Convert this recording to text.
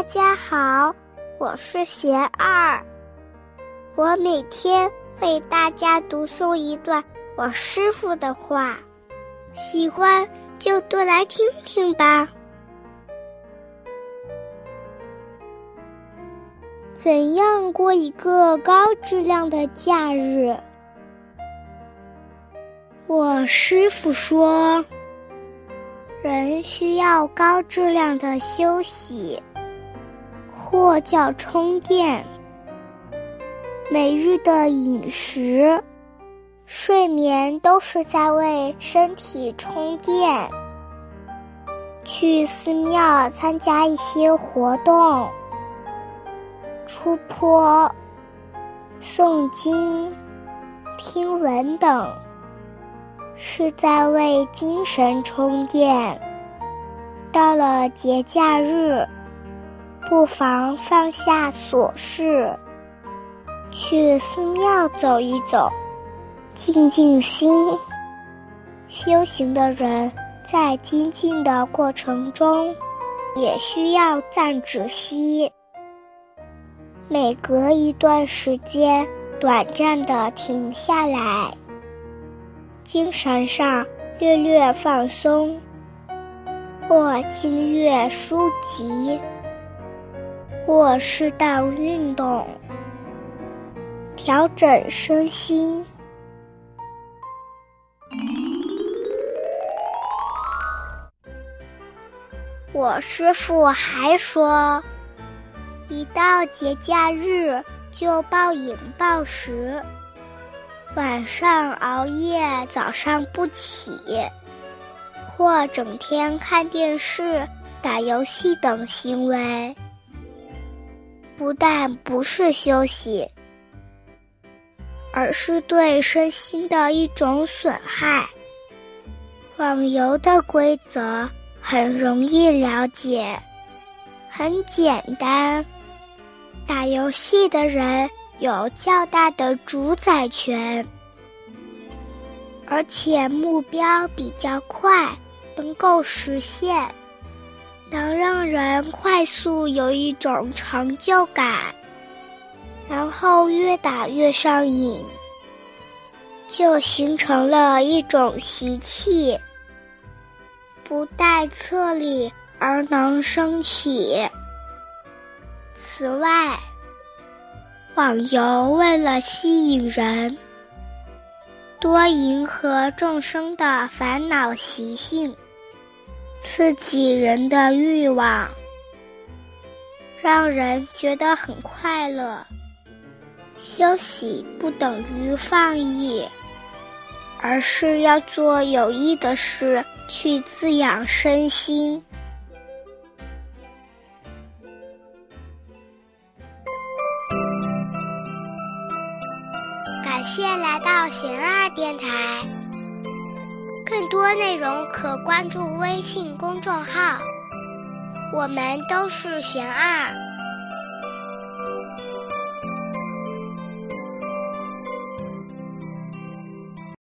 大家好，我是贤二，我每天为大家读诵一段我师傅的话，喜欢就多来听听吧。怎样过一个高质量的假日？我师傅说，人需要高质量的休息，或叫充电。每日的饮食、睡眠都是在为身体充电。去寺庙参加一些活动。出坡、诵经、听闻等，是在为精神充电。到了节假日，不妨放下琐事，去寺庙走一走，静静心。修行的人在精进的过程中，也需要暂止息。每隔一段时间，短暂的停下来，精神上略略放松，或静阅书籍，或适当运动，调整身心。我师傅还说。一到节假日就暴饮暴食，晚上熬夜，早上不起，或整天看电视、打游戏等行为，不但不是休息，而是对身心的一种损害。网游的规则很容易了解，很简单。打游戏的人有较大的主宰权，而且目标比较快，能够实现，能让人快速有一种成就感，然后越打越上瘾，就形成了一种习气，不待策力而能升起。此外，网游为了吸引人，多迎合众生的烦恼习性，刺激人的欲望，让人觉得很快乐。休息不等于放逸，而是要做有益的事去滋养身心。感谢来到贤二电台，更多内容可关注微信公众号，我们都是贤二。